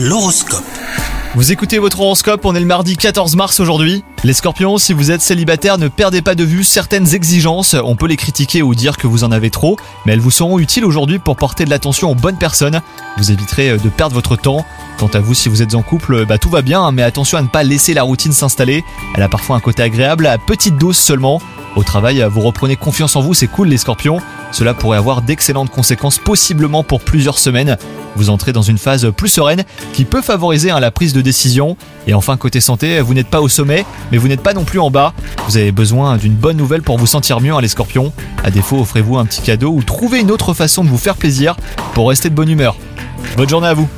L'horoscope. Vous écoutez votre horoscope, on est le mardi 14 mars aujourd'hui. Les scorpions, si vous êtes célibataire, ne perdez pas de vue certaines exigences. On peut les critiquer ou dire que vous en avez trop, mais elles vous seront utiles aujourd'hui pour porter de l'attention aux bonnes personnes. Vous éviterez de perdre votre temps. Quant à vous, si vous êtes en couple, bah tout va bien, hein, mais attention à ne pas laisser la routine s'installer. Elle a parfois un côté agréable, à petite dose seulement. Au travail, vous reprenez confiance en vous, c'est cool les scorpions. Cela pourrait avoir d'excellentes conséquences possiblement pour plusieurs semaines. Vous entrez dans une phase plus sereine qui peut favoriser hein, la prise de décision. Et enfin, côté santé, vous n'êtes pas au sommet, mais vous n'êtes pas non plus en bas. Vous avez besoin d'une bonne nouvelle pour vous sentir mieux, hein, les scorpions. À défaut, offrez-vous un petit cadeau ou trouvez une autre façon de vous faire plaisir pour rester de bonne humeur. Bonne journée à vous